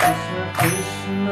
श्रकृष्ण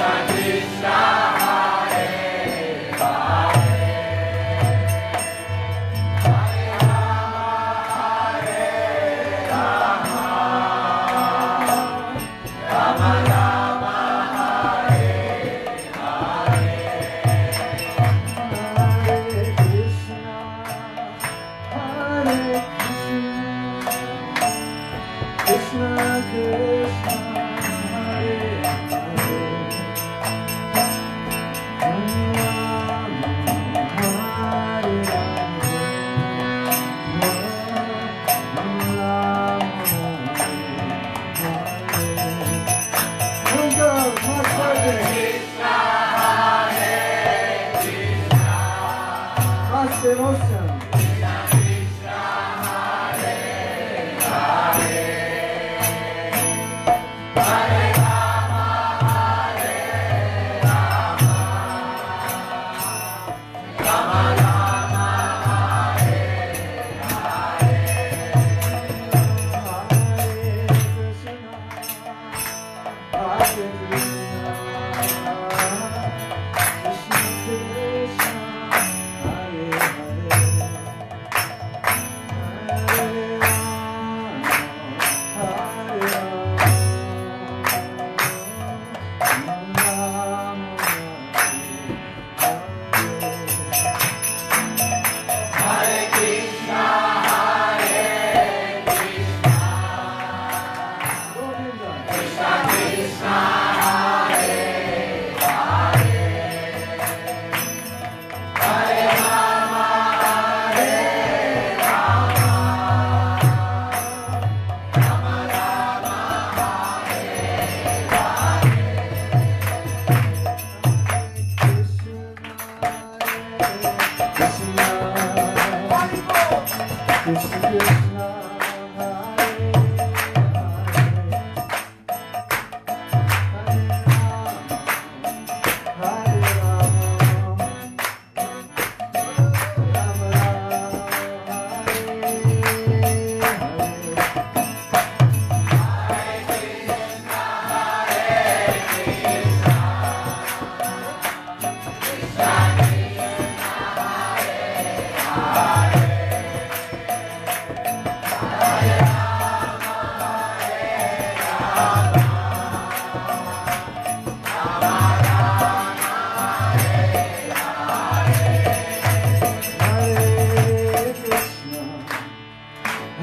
Krishna Krishna.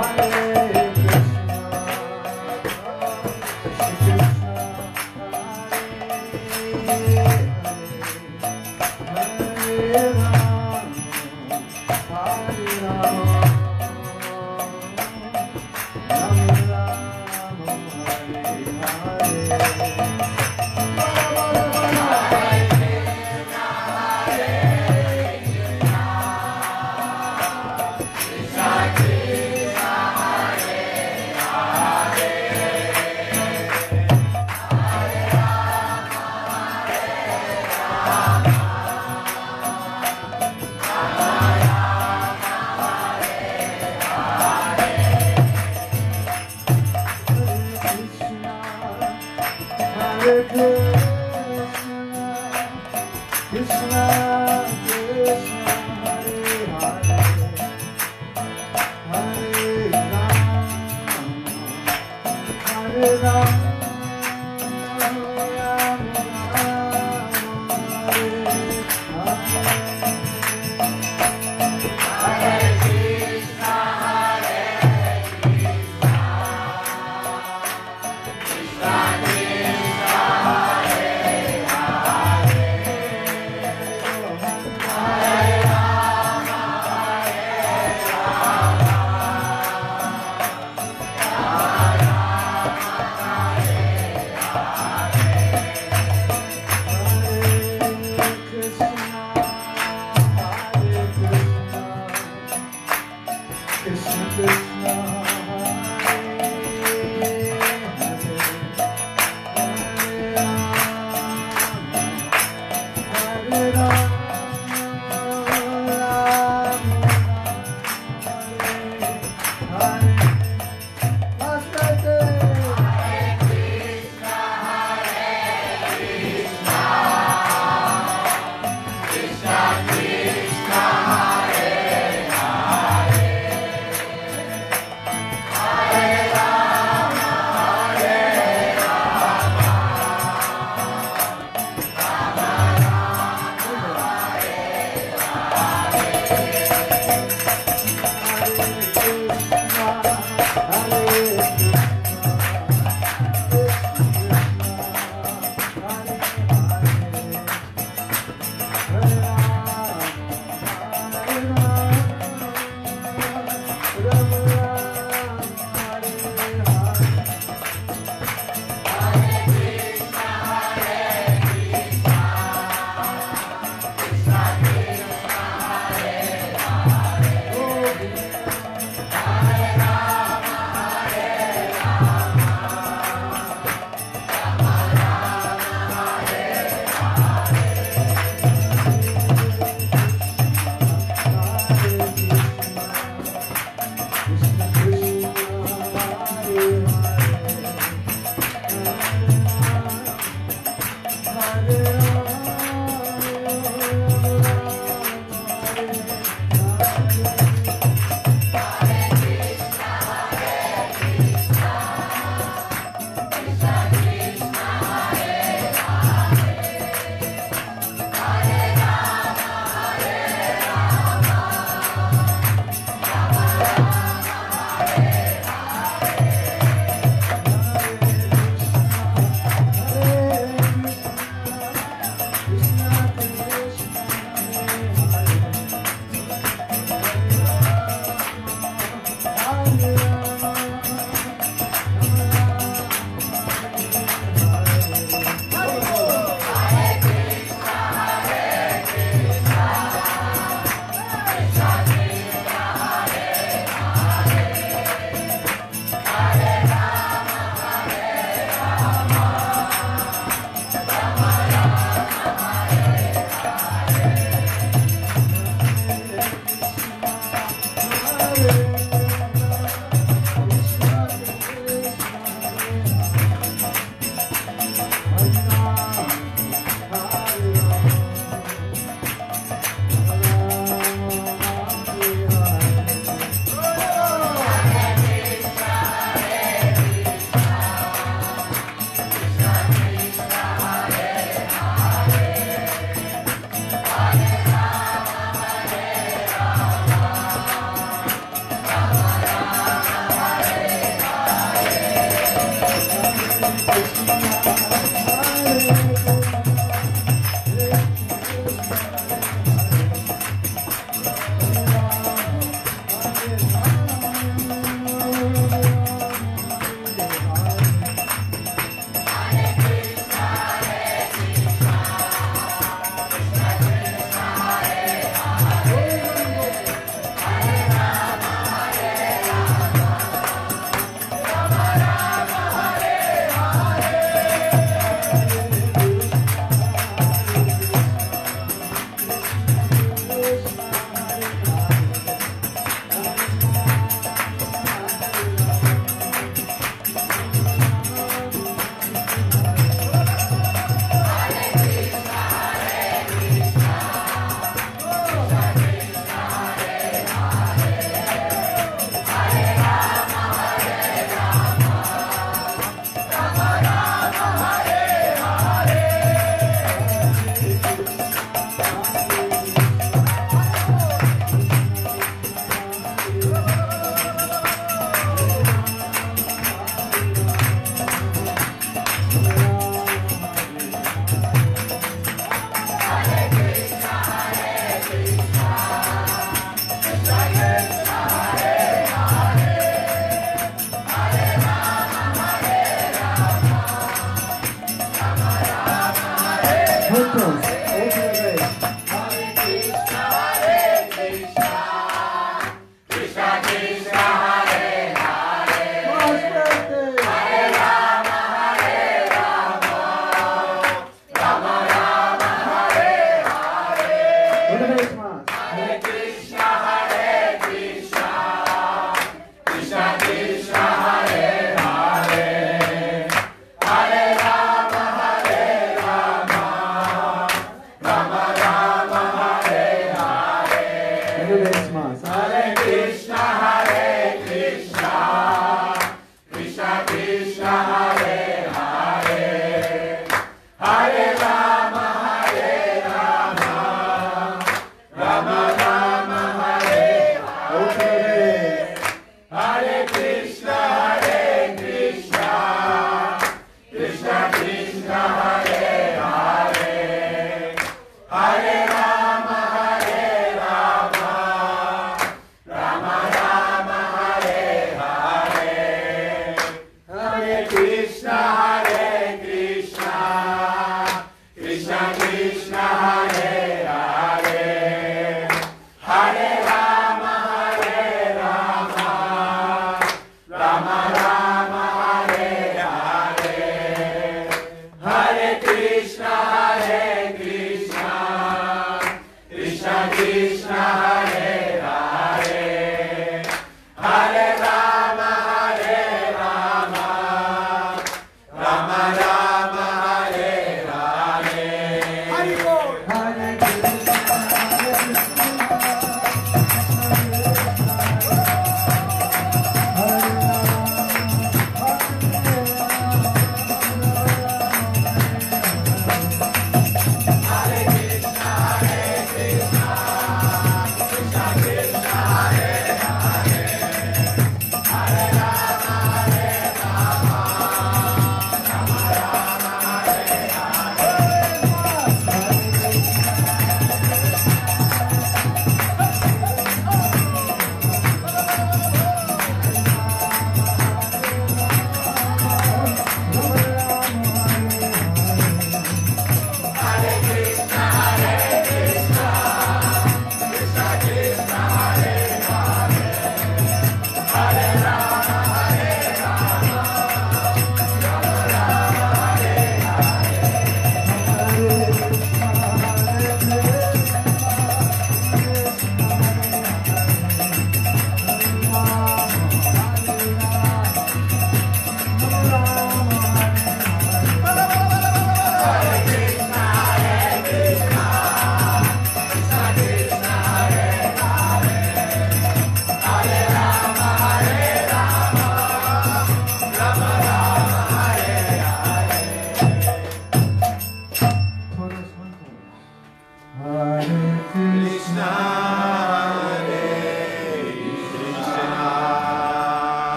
Valeu!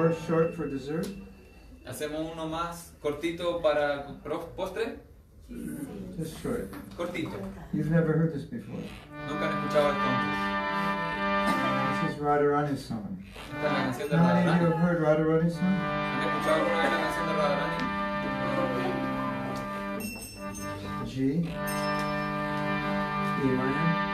More short for dessert? Hacemos uno más cortito para postre. Just short. Cortito. You've never heard this before. Nunca han escuchado esto antes. This is Radharani's song. Esta es la canción de How many of you Radharani. have heard Radharani's song? ¿Han escuchado alguna vez la canción de Radharani? G, E minor,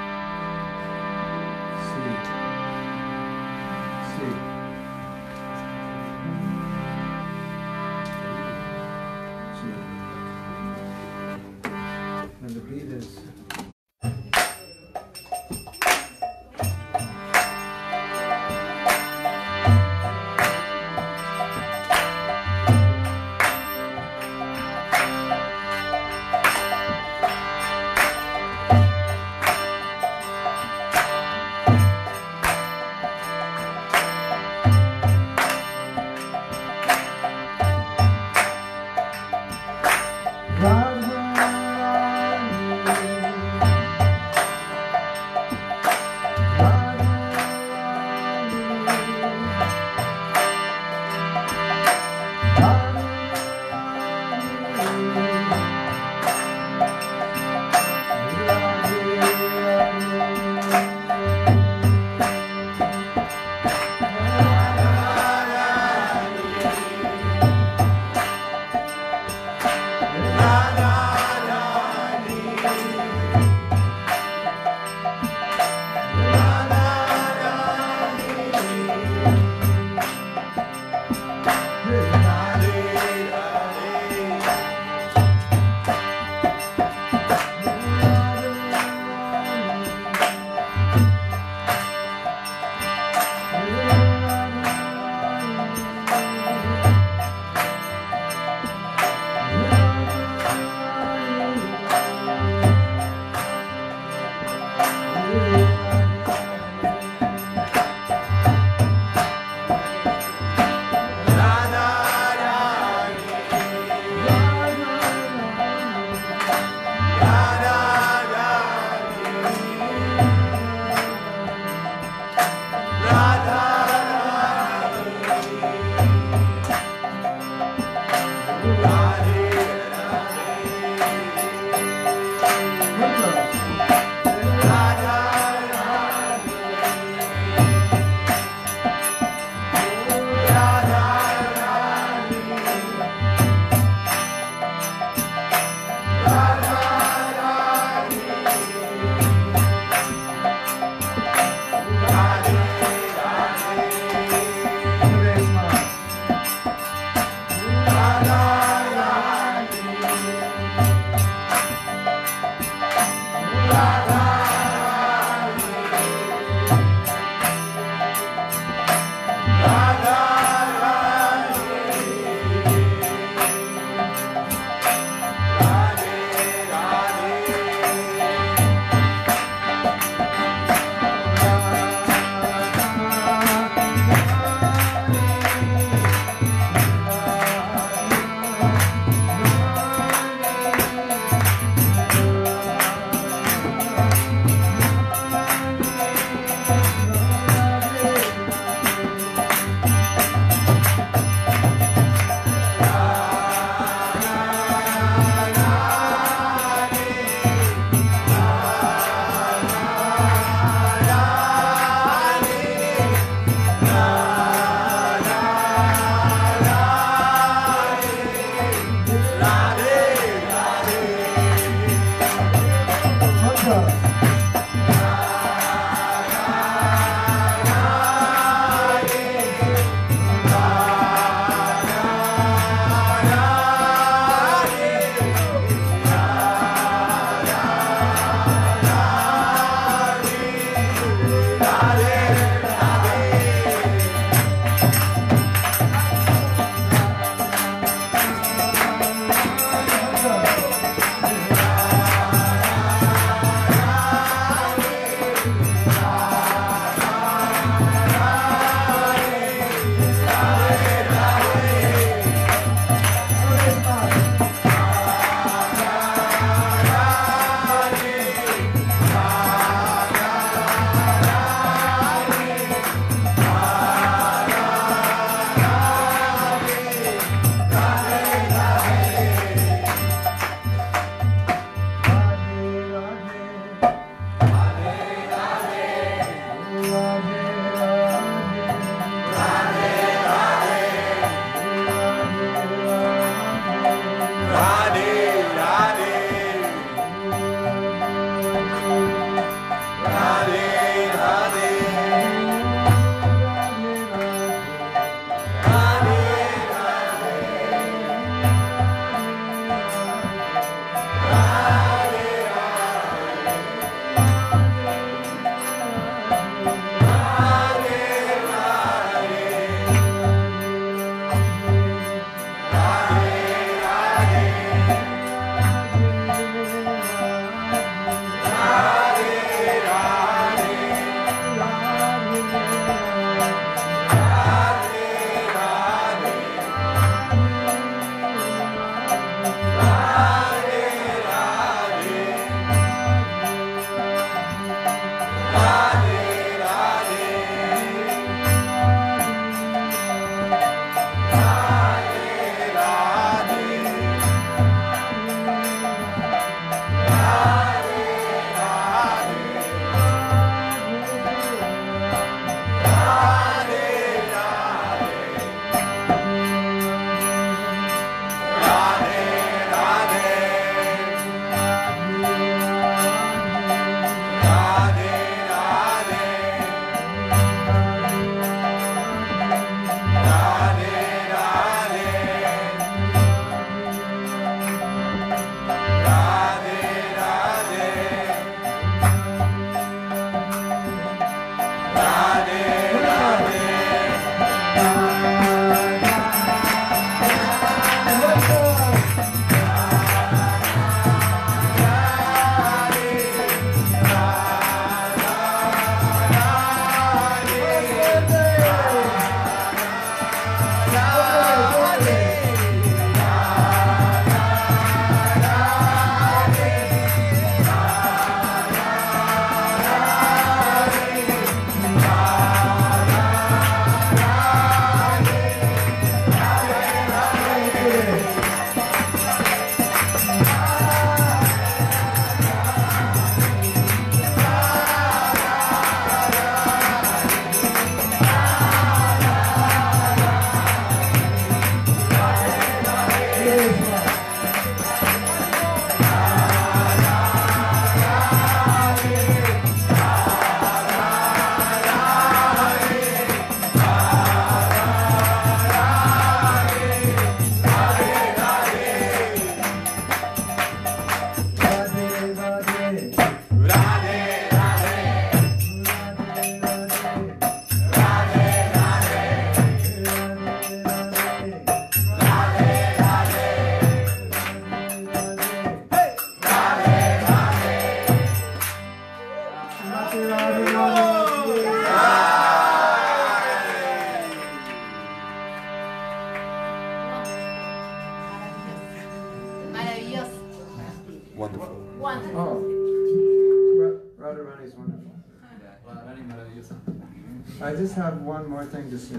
I just have one more thing to say.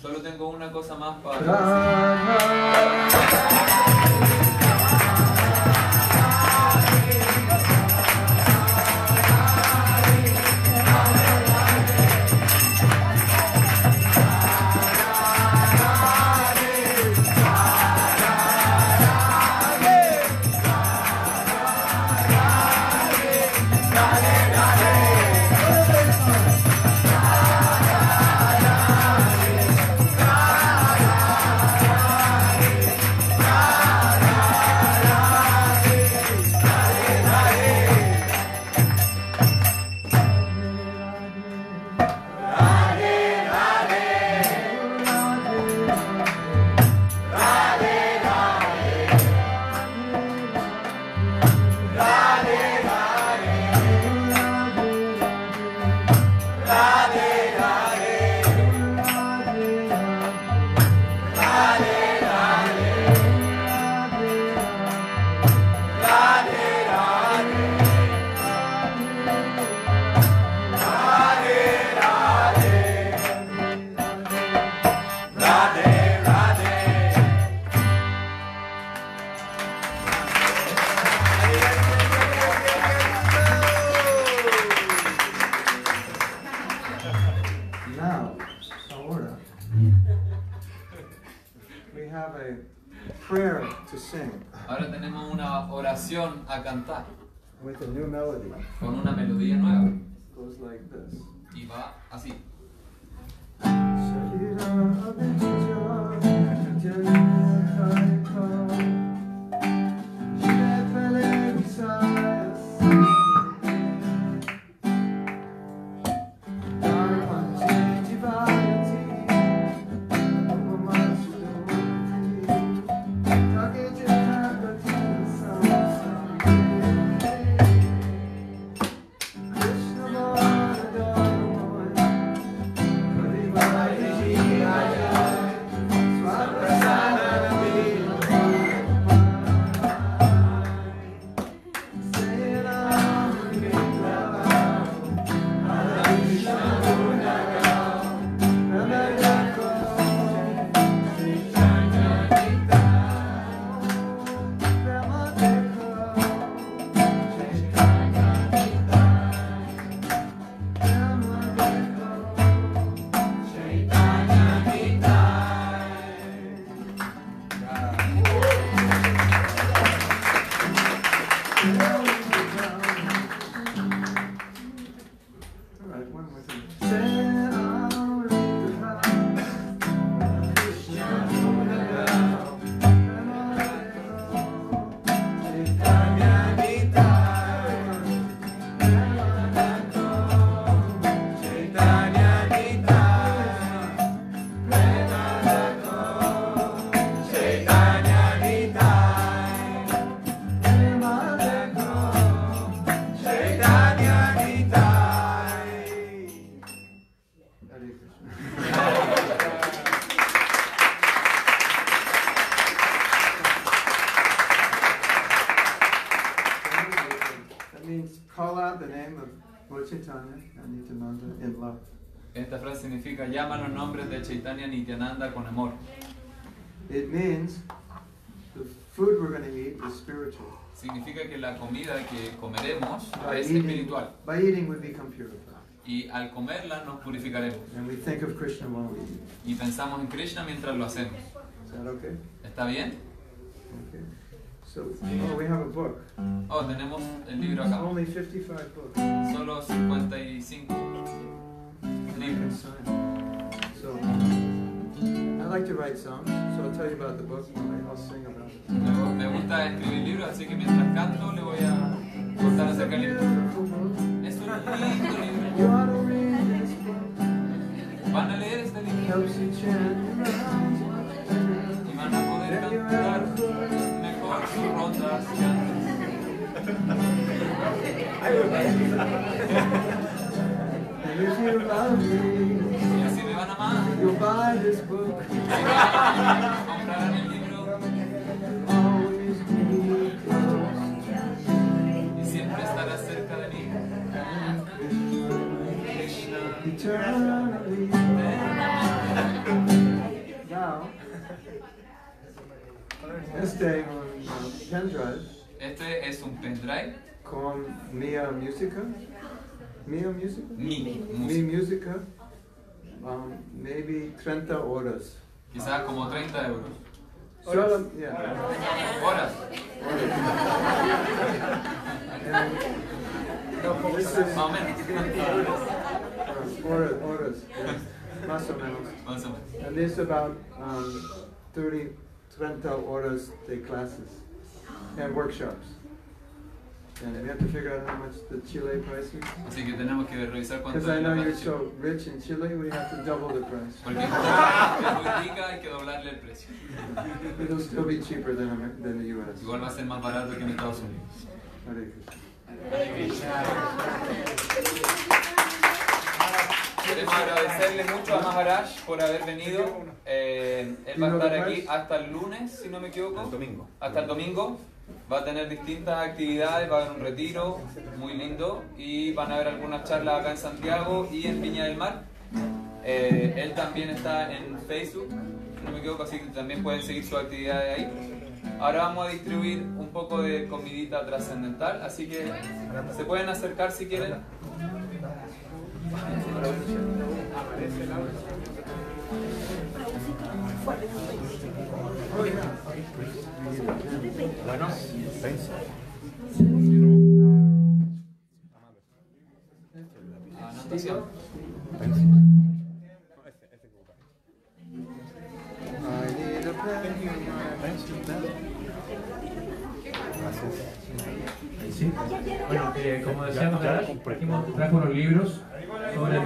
Solo tengo una cosa más para tenemos una oración a cantar with a new melody. con una melodía nueva. goes like this. Y va así. Chaitanya and Nityananda in love. Esta frase significa llama los nombres de Chaitanya Nityananda con amor. It means the food we're going to eat is spiritual. Significa que la comida que comeremos By es eating, espiritual. by eating we become purified. Y al comerla nos purificaremos. And we think of Krishna while we eat. Y pensamos en Krishna mientras lo hacemos. Is that okay? ¿Está bien? Okay. So, oh, we have a book. Oh, tenemos el libro acá. only 55 books. Solo 55 And you can libros. So, I like to write songs, so I'll tell you about the book and I'll sing about it. Me, gusta escribir libros, así que mientras canto le voy a contar acerca del libro. Es un lindo libro. Van a leer este libro y van a poder cantar if you love me, Y así me van a amar. you'll buy this book. Comprarán el libro Always be close. y siempre siempre estarás cerca de mí. Krishna. Eternally. Now, este un uh, pendrive Este es un pendrive. con Mia Musica. Mia Musica? Mi Mi música. Musica. Um, maybe 30 horas. Quizás como 30 euros. Solo, yeah. Horas. And this is Más o menos. uh, horas, horas, yes. más o menos. Más o menos. And there's about um, 30, 30 horas de classes and workshops. And we have to figure out how much the Chile price is. Así que tenemos que revisar cuánto Because es I la know you're so rich in Chile, we have to double the price. Porque es muy rica, hay que doblarle el precio. It'll still be cheaper than, than the US. Igual va a ser más barato que en Estados Unidos. Hare. Queremos agradecerle mucho a Maharaj por haber venido. Eh, él va a estar aquí hasta el lunes, si no me equivoco. domingo. Hasta el domingo. Va a tener distintas actividades, va a haber un retiro muy lindo y van a haber algunas charlas acá en Santiago y en Viña del Mar. Eh, él también está en Facebook, no me equivoco, así que también pueden seguir sus actividades ahí. Ahora vamos a distribuir un poco de comidita trascendental, así que se pueden acercar si quieren. Bueno, eh, como decía Maharaj, trajimos- trajo unos libros sobre,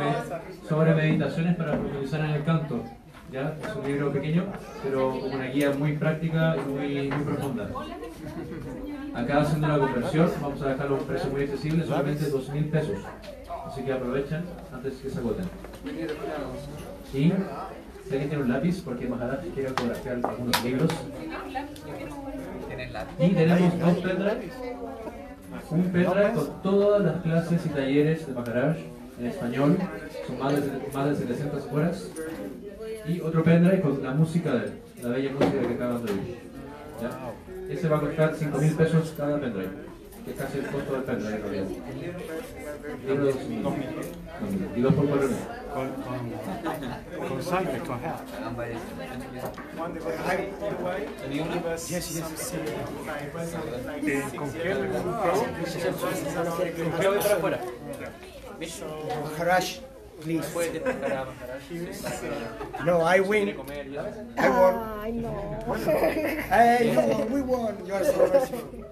sobre meditaciones para profundizar en el canto. ¿Ya? Es un libro pequeño, pero con una guía muy práctica y muy, muy profunda. Acá haciendo la conversión, vamos a dejarlo a un precio muy accesible, solamente dos mil pesos. Así que aprovechen antes que se agoten. Y si alguien tiene un lápiz, porque Maharaj quiere autografiar algunos libros. Y tenemos dos pendrives. Un pendrive con todas las clases y talleres de Maharaj en español, son más de, más de 700 horas. Y otro pendrive con la música de él, la bella música que acaban de oír. ¿ya? Ese va a costar 5 mil pesos cada pendrive, que es casi el costo del pendrive en realidad. Libro de 2.000. 2.000. Y dos por 4 mil. Con, con, con sangre, con help. ¿Tenía una? Yes, yes. Eh, ¿Con qué? ¿Con qué voy para afuera? Maharaj, please. No, I win. I won. Ay, no. Hey, you won. We won. You are so merciful.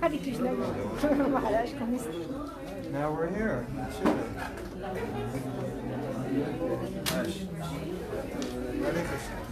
Hare Krishna. Maharaj, ¿cómo está? Now we're here. Hare Krishna.